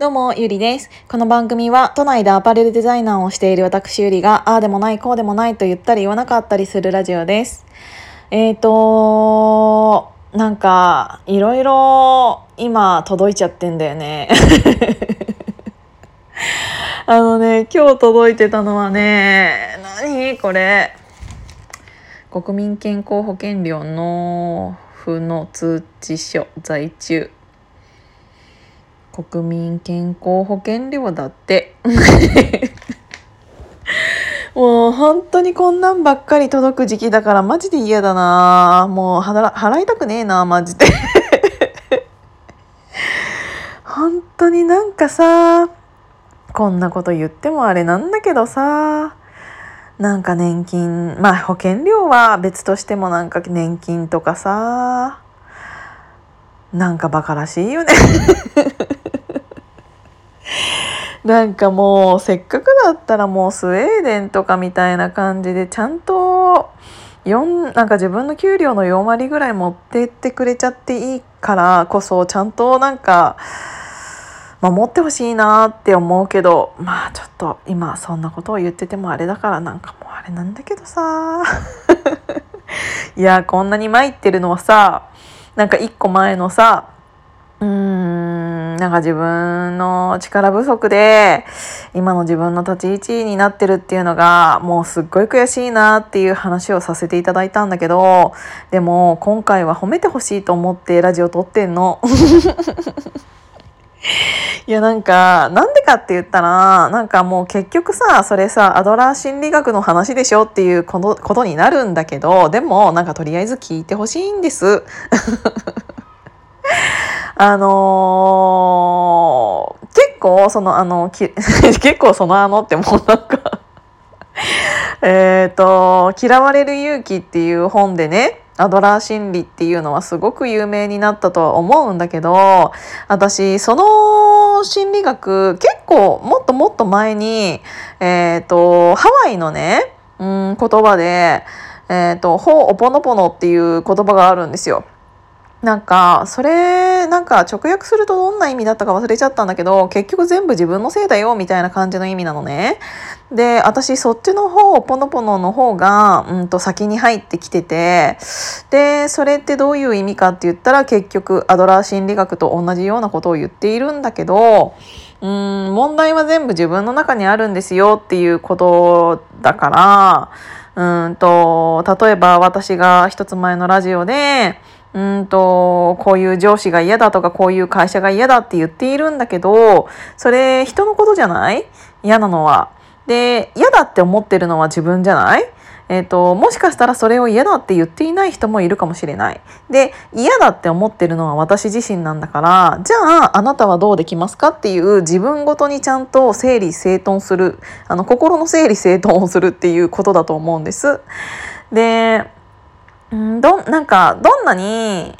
どうも、ゆりです。この番組は、都内でアパレルデザイナーをしている私ゆりが、ああでもない、こうでもないと言ったり言わなかったりするラジオです。えーとなんか、いろいろ今届いちゃってんだよね。あのね、今日届いてたのはね、何これ？国民健康保険料納付の通知書在中。国民健康保険料だって。もう本当にこんなんばっかり届く時期だからマジで嫌だな。もう払いたくねえなマジで。本当になんかさこんなこと言ってもあれなんだけどさなんか年金まあ保険料は別としてもなんか年金とかさなんかバカらしいよね。なんかもうせっかくだったらもうスウェーデンとかみたいな感じでちゃんと4なんか自分の給料の4割ぐらい持ってってくれちゃっていいからこそちゃんとなんか守ってほしいなって思うけどまあちょっと今そんなことを言っててもあれだからなんかもうあれなんだけどさ。いやこんなに参ってるのはさなんか1個前のさうんなんか自分の力不足で今の自分の立ち位置になってるっていうのがもうすっごい悔しいなっていう話をさせていただいたんだけどでも今回は褒めてほしいと思ってラジオ撮ってんの。いやなんかなんでかって言ったらなんかもう結局さそれさアドラー心理学の話でしょっていうことになるんだけどでもなんかとりあえず聞いてほしいんです。あのー、結構そのあの 結構そのあのってもうなんか えっと「嫌われる勇気」っていう本でねアドラー心理っていうのはすごく有名になったとは思うんだけど私その心理学結構もっともっと前にえっ、とハワイのね、うん、言葉で「えっ、とほおぽのぽの」っていう言葉があるんですよ。なんかそれなんか直訳するとどんな意味だったか忘れちゃったんだけど結局全部自分のせいだよみたいな感じの意味なのね。で私そっちの方ポノポノの方が、うん、と先に入ってきててでそれってどういう意味かって言ったら結局アドラー心理学と同じようなことを言っているんだけどうん問題は全部自分の中にあるんですよっていうことだからうんと例えば私が一つ前のラジオでうんとこういう上司が嫌だとかこういう会社が嫌だって言っているんだけどそれ人のことじゃない？嫌なのは。で嫌だって思ってるのは自分じゃない？えーと、もしかしたらそれを嫌だって言っていない人もいるかもしれない。で嫌だって思ってるのは私自身なんだからじゃああなたはどうできますかっていう自分ごとにちゃんと整理整頓するあの心の整理整頓をするっていうことだと思うんです。でどなんかどんなに、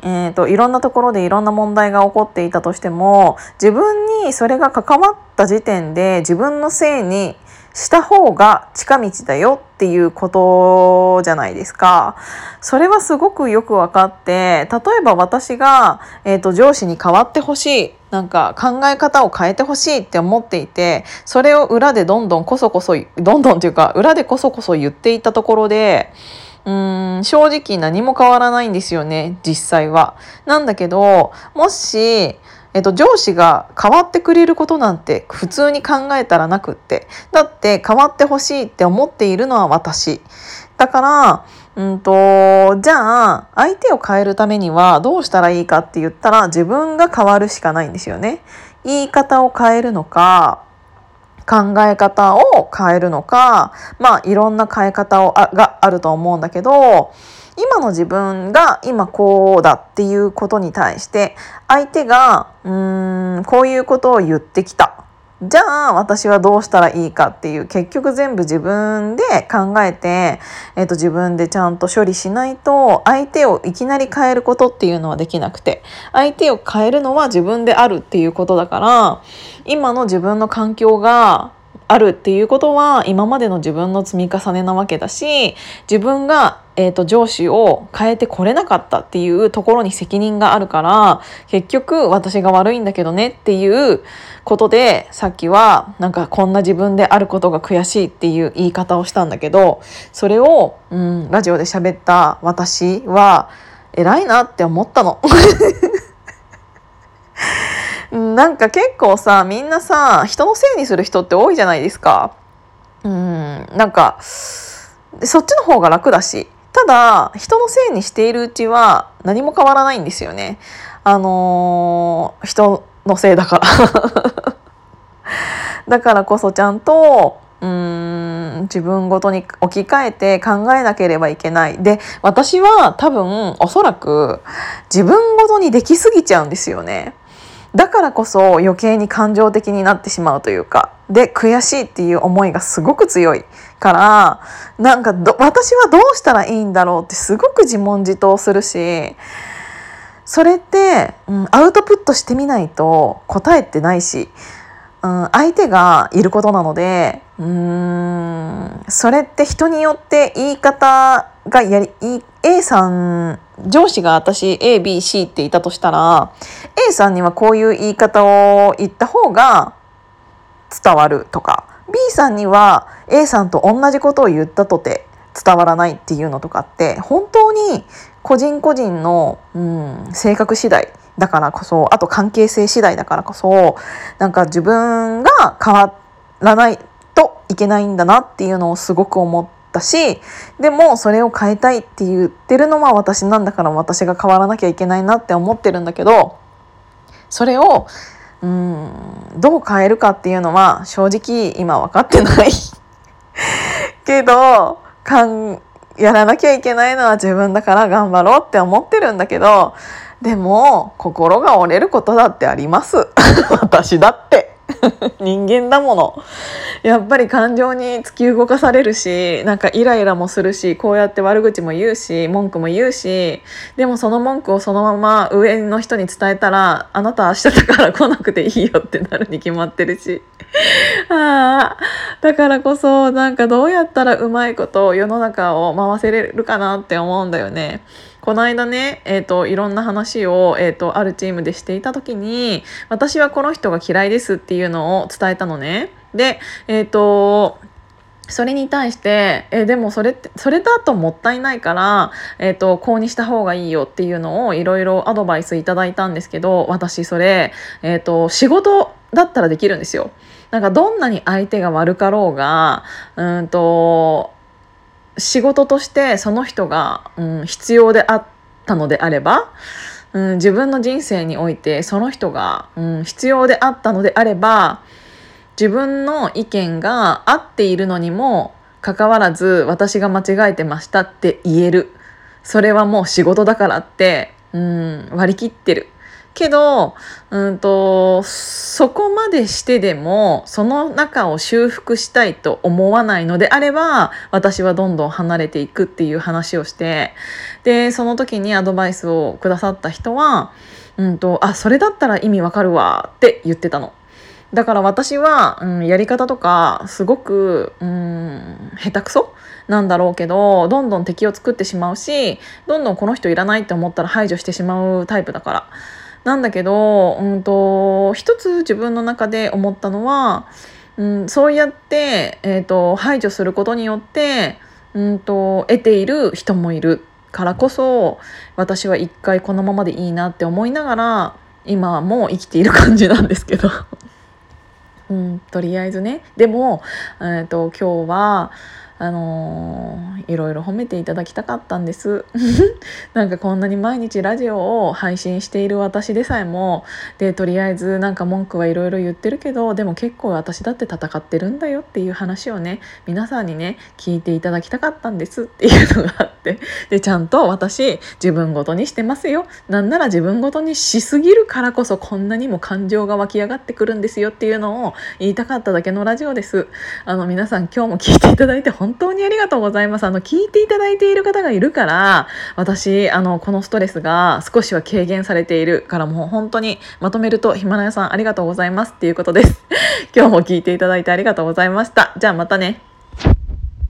えーと、いろんなところでいろんな問題が起こっていたとしても自分にそれが関わった時点で自分のせいにした方が近道だよっていうことじゃないですか。それはすごくよく分かって例えば私が、えーと上司に代わってほしいなんか考え方を変えてほしいって思っていてそれを裏でどんどんこそこそどんどんっていうか裏でこそこそ言っていたところで。うん正直何も変わらないんですよね実際は。なんだけどもし、えっと、上司が変わってくれることなんて普通に考えたらなくってだって変わってほしいって思っているのは私。だからうんとじゃあ相手を変えるためにはどうしたらいいかって言ったら自分が変わるしかないんですよね。言い方を変えるのか考え方を変えるのかまあいろんな変え方をあがあると思うんだけど今の自分が今こうだっていうことに対して相手がうーんこういうことを言ってきた。じゃあ私はどうしたらいいかっていう結局全部自分で考えて、えー、と自分でちゃんと処理しないと相手をいきなり変えることっていうのはできなくて相手を変えるのは自分であるっていうことだから今の自分の環境があるっていうことは今までの自分の積み重ねなわけだし自分が、えーと、上司を変えてこれなかったっていうところに責任があるから結局私が悪いんだけどねっていうことでさっきはなんかこんな自分であることが悔しいっていう言い方をしたんだけどそれを、うん、ラジオで喋った私は偉いなって思ったの。なんか結構さみんなさ人のせいにする人って多いじゃないですか。うんなんかそっちの方が楽だしただ人のせいにしているうちは何も変わらないんですよね。あのー、人のせいだから だからこそちゃんとうん自分ごとに置き換えて考えなければいけないで私は多分おそらく自分ごとにできすぎちゃうんですよねだからこそ余計に感情的になってしまうというかで悔しいっていう思いがすごく強いからなんか私はどうしたらいいんだろうってすごく自問自答するしそれって、うん、アウトプットしてみないと答えてないし、うん、相手がいることなのでうーんそれって人によって言い方がやり A さん上司が私 ABC っていたとしたら A さんにはこういう言い方を言った方が伝わるとか B さんには A さんと同じことを言ったとて伝わらないっていうのとかって本当に個人個人の、うん、性格次第だからこそあと関係性次第だからこそなんか自分が変わらないといけないんだなっていうのをすごく思ってたしでもそれを変えたいって言ってるのは私なんだから私が変わらなきゃいけないなって思ってるんだけどそれをうんどう変えるかっていうのは正直今分かってない。けどかんやらなきゃいけないのは自分だから頑張ろうって思ってるんだけどでも心が折れることだってあります。私だって。人間だもの。やっぱり感情に突き動かされるしなんかイライラもするしこうやって悪口も言うし文句も言うしでもその文句をそのまま上の人に伝えたらあなた明日だから来なくていいよってなるに決まってるし。あだからこそなんかどうやったらうまいこと世の中を回せれるかなって思うんだよね。この間ね、えーと、いろんな話を、えーと、あるチームでしていた時に私はこの人が嫌いですっていうのを伝えたのね。で、えっ、ー、とそれに対してえでもそれってそれだともったいないから、えーと、こうにした方がいいよっていうのをいろいろアドバイスいただいたんですけど私それ、えーと仕事だったらできるんですよ。なんかどんなに相手が悪かろうがうんと仕事としてその人が、うん、必要であったのであれば、うん、自分の人生においてその人が、うん、必要であったのであれば自分の意見が合っているのにもかかわらず私が間違えてましたって言えるそれはもう仕事だからって、うん、割り切ってる。けど、うんと、そこまでしてでもその中を修復したいと思わないのであれば私はどんどん離れていくっていう話をしてでその時にアドバイスをくださった人は「うんと、あそれだったら意味わかるわ」って言ってたの。だから私は、うん、やり方とかすごく、うん、下手くそ？なんだろうけどどんどん敵を作ってしまうしどんどんこの人いらないって思ったら排除してしまうタイプだから。なんだけど、うんと、一つ自分の中で思ったのは、うん、そうやって、えーと、排除することによって、うんと、得ている人もいるからこそ私は一回このままでいいなって思いながら今も生きている感じなんですけど。うん、とりあえずね。でも、えーと今日はあのー、いろいろ褒めていただきたかったんです。なんかこんなに毎日ラジオを配信している私でさえもでとりあえずなんか文句はいろいろ言ってるけどでも結構私だって戦ってるんだよっていう話をね皆さんにね聞いていただきたかったんです。っていうのがあって。でちゃんと私自分ごとにしてますよ。なんなら自分ごとにしすぎるからこそこんなにも感情が湧き上がってくるんですよっていうのを言いたかっただけのラジオです。あの皆さん今日も聞いていただいて本本当にありがとうございます。あの聞いていただいている方がいるから私あのこのストレスが少しは軽減されているからもう本当にまとめるとヒマラヤさんありがとうございますっていうことです。今日も聞いていただいてありがとうございました。じゃあまたね。